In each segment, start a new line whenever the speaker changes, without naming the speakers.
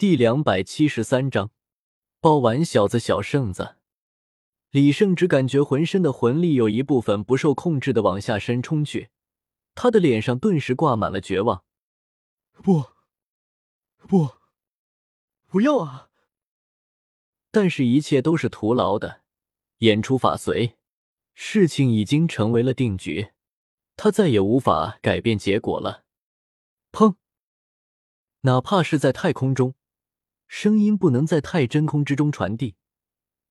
第两百七十三章，包完小子小圣子。李胜只感觉浑身的魂力有一部分不受控制的往下深冲去，他的脸上顿时挂满了绝望。
不，不，不要啊！
但是，一切都是徒劳的。演出法随，事情已经成为了定局，他再也无法改变结果了。砰！哪怕是在太空中。声音不能在太真空之中传递，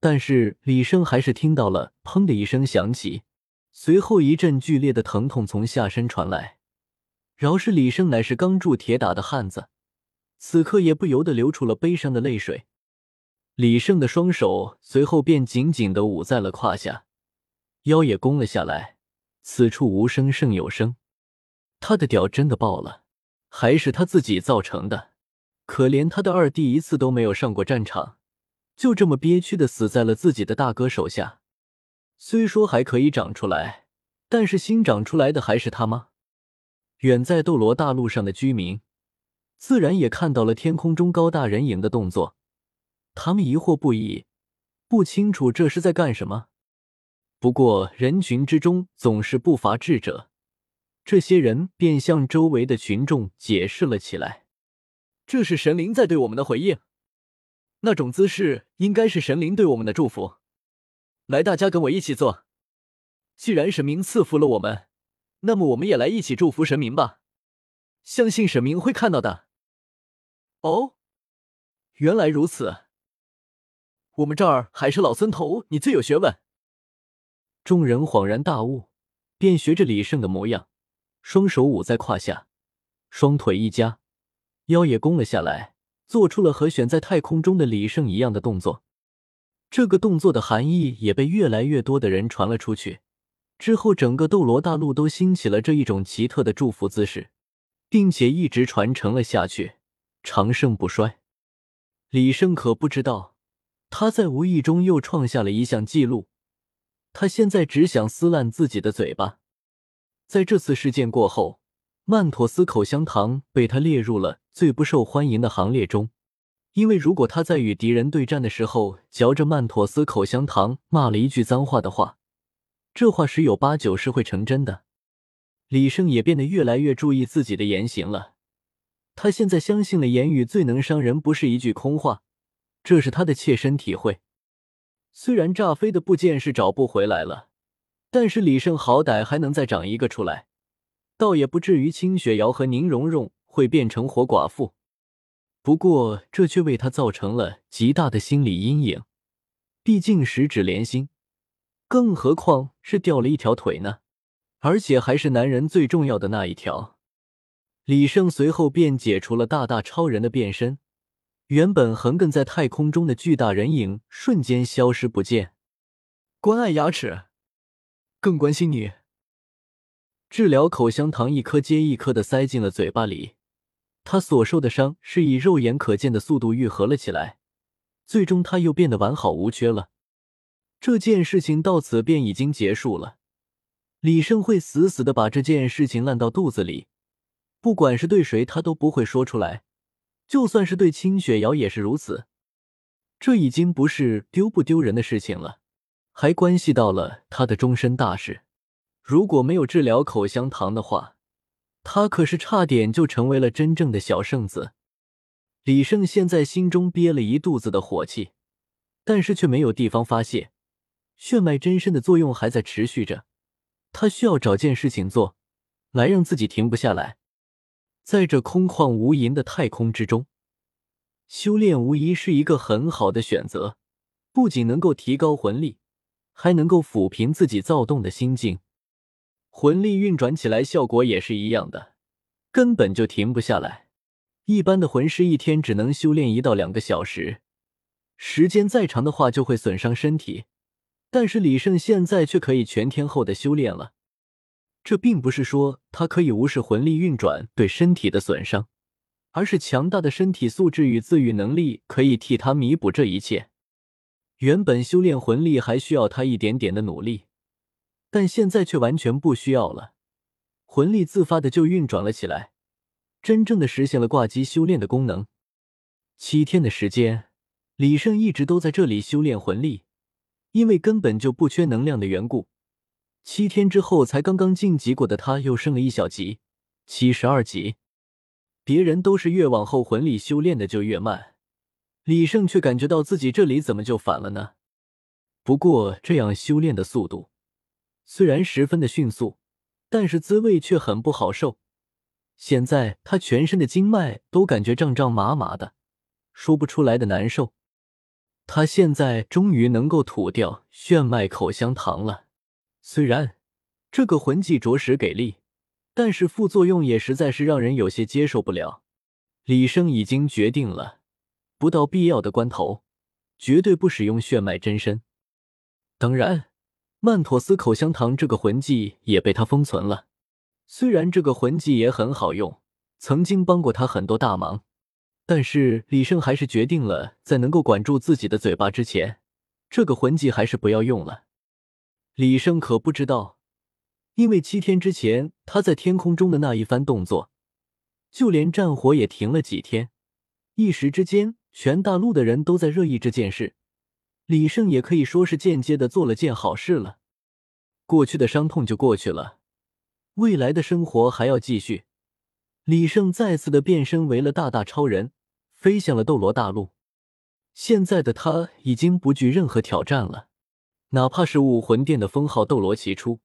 但是李生还是听到了“砰”的一声响起，随后一阵剧烈的疼痛从下身传来。饶是李生乃是钢铸铁打的汉子，此刻也不由得流出了悲伤的泪水。李胜的双手随后便紧紧的捂在了胯下，腰也弓了下来。此处无声胜有声，他的屌真的爆了，还是他自己造成的。可怜他的二弟一次都没有上过战场，就这么憋屈的死在了自己的大哥手下。虽说还可以长出来，但是新长出来的还是他吗？远在斗罗大陆上的居民，自然也看到了天空中高大人影的动作。他们疑惑不已，不清楚这是在干什么。不过人群之中总是不乏智者，这些人便向周围的群众解释了起来。这是神灵在对我们的回应，那种姿势应该是神灵对我们的祝福。来，大家跟我一起做。既然神明赐福了我们，那么我们也来一起祝福神明吧。相信神明会看到的。哦，原来如此。我们这儿还是老孙头，你最有学问。众人恍然大悟，便学着李胜的模样，双手捂在胯下，双腿一夹。腰也弓了下来，做出了和悬在太空中的李胜一样的动作。这个动作的含义也被越来越多的人传了出去。之后，整个斗罗大陆都兴起了这一种奇特的祝福姿势，并且一直传承了下去，长盛不衰。李胜可不知道，他在无意中又创下了一项记录。他现在只想撕烂自己的嘴巴。在这次事件过后。曼妥思口香糖被他列入了最不受欢迎的行列中，因为如果他在与敌人对战的时候嚼着曼妥思口香糖骂了一句脏话的话，这话十有八九是会成真的。李胜也变得越来越注意自己的言行了，他现在相信了言语最能伤人不是一句空话，这是他的切身体会。虽然炸飞的部件是找不回来了，但是李胜好歹还能再长一个出来。倒也不至于清雪瑶和宁荣荣会变成活寡妇，不过这却为他造成了极大的心理阴影。毕竟十指连心，更何况是掉了一条腿呢？而且还是男人最重要的那一条。李胜随后便解除了大大超人的变身，原本横亘在太空中的巨大人影瞬间消失不见。关爱牙齿，更关心你。治疗口香糖一颗接一颗的塞进了嘴巴里，他所受的伤是以肉眼可见的速度愈合了起来，最终他又变得完好无缺了。这件事情到此便已经结束了。李胜会死死的把这件事情烂到肚子里，不管是对谁，他都不会说出来，就算是对清雪瑶也是如此。这已经不是丢不丢人的事情了，还关系到了他的终身大事。如果没有治疗口香糖的话，他可是差点就成为了真正的小圣子。李胜现在心中憋了一肚子的火气，但是却没有地方发泄。血脉真身的作用还在持续着，他需要找件事情做，来让自己停不下来。在这空旷无垠的太空之中，修炼无疑是一个很好的选择，不仅能够提高魂力，还能够抚平自己躁动的心境。魂力运转起来，效果也是一样的，根本就停不下来。一般的魂师一天只能修炼一到两个小时，时间再长的话就会损伤身体。但是李胜现在却可以全天候的修炼了。这并不是说他可以无视魂力运转对身体的损伤，而是强大的身体素质与自愈能力可以替他弥补这一切。原本修炼魂力还需要他一点点的努力。但现在却完全不需要了，魂力自发的就运转了起来，真正的实现了挂机修炼的功能。七天的时间，李胜一直都在这里修炼魂力，因为根本就不缺能量的缘故。七天之后，才刚刚晋级过的他，又升了一小级，七十二级。别人都是越往后魂力修炼的就越慢，李胜却感觉到自己这里怎么就反了呢？不过这样修炼的速度虽然十分的迅速，但是滋味却很不好受。现在他全身的经脉都感觉胀胀麻麻的，说不出来的难受。他现在终于能够吐掉炫迈口香糖了。虽然这个魂技着实给力，但是副作用也实在是让人有些接受不了。李生已经决定了，不到必要的关头，绝对不使用炫脉真身。当然，曼妥思口香糖这个魂技也被他封存了。虽然这个魂技也很好用，曾经帮过他很多大忙，但是李胜还是决定了，在能够管住自己的嘴巴之前，这个魂技还是不要用了。李胜可不知道，因为七天之前他在天空中的那一番动作，就连战火也停了几天。一时之间，全大陆的人都在热议这件事。李胜也可以说是间接的做了件好事了。过去的伤痛就过去了，未来的生活还要继续。李胜再次的变身为了大大超人，飞向了斗罗大陆。现在的他已经不惧任何挑战了。哪怕是武魂殿的封号斗罗齐出，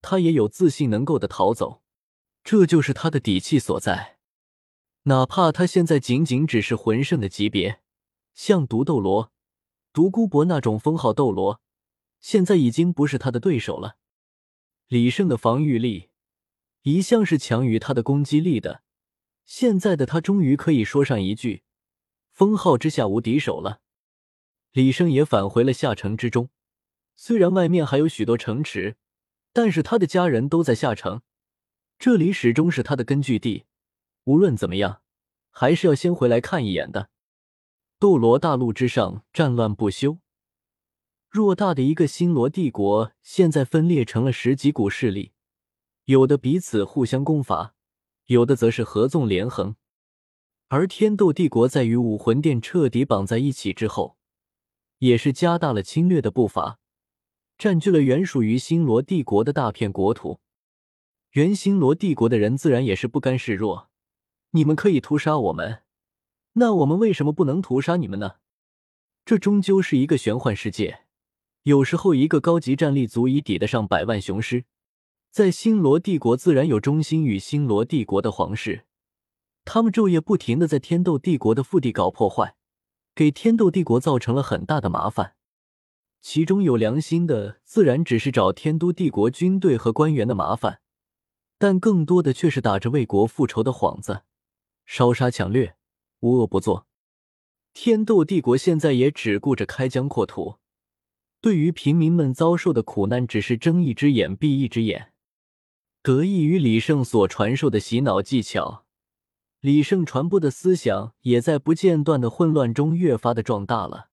他也有自信能够的逃走，这就是他的底气所在。哪怕他现在仅仅只是魂圣的级别，像毒斗罗、独孤博那种封号斗罗，现在已经不是他的对手了。李胜的防御力一向是强于他的攻击力的，现在的他终于可以说上一句：封号之下无敌手了。李胜也返回了下城之中。虽然外面还有许多城池，但是他的家人都在下城，这里始终是他的根据地。无论怎么样，还是要先回来看一眼的。斗罗大陆之上战乱不休，偌大的一个星罗帝国现在分裂成了十几股势力，有的彼此互相攻伐，有的则是合纵连横。而天斗帝国在与武魂殿彻底绑在一起之后，也是加大了侵略的步伐。占据了原属于星罗帝国的大片国土，原星罗帝国的人自然也是不甘示弱。你们可以屠杀我们，那我们为什么不能屠杀你们呢？这终究是一个玄幻世界，有时候一个高级战力足以抵得上百万雄师。在星罗帝国，自然有忠心与星罗帝国的皇室，他们昼夜不停的在天斗帝国的腹地搞破坏，给天斗帝国造成了很大的麻烦。其中有良心的，自然只是找天都帝国军队和官员的麻烦，但更多的却是打着为国复仇的幌子，烧杀抢掠，无恶不作。天斗帝国现在也只顾着开疆扩土，对于平民们遭受的苦难，只是睁一只眼闭一只眼。得益于李胜所传授的洗脑技巧，李胜传播的思想也在不间断的混乱中越发的壮大了。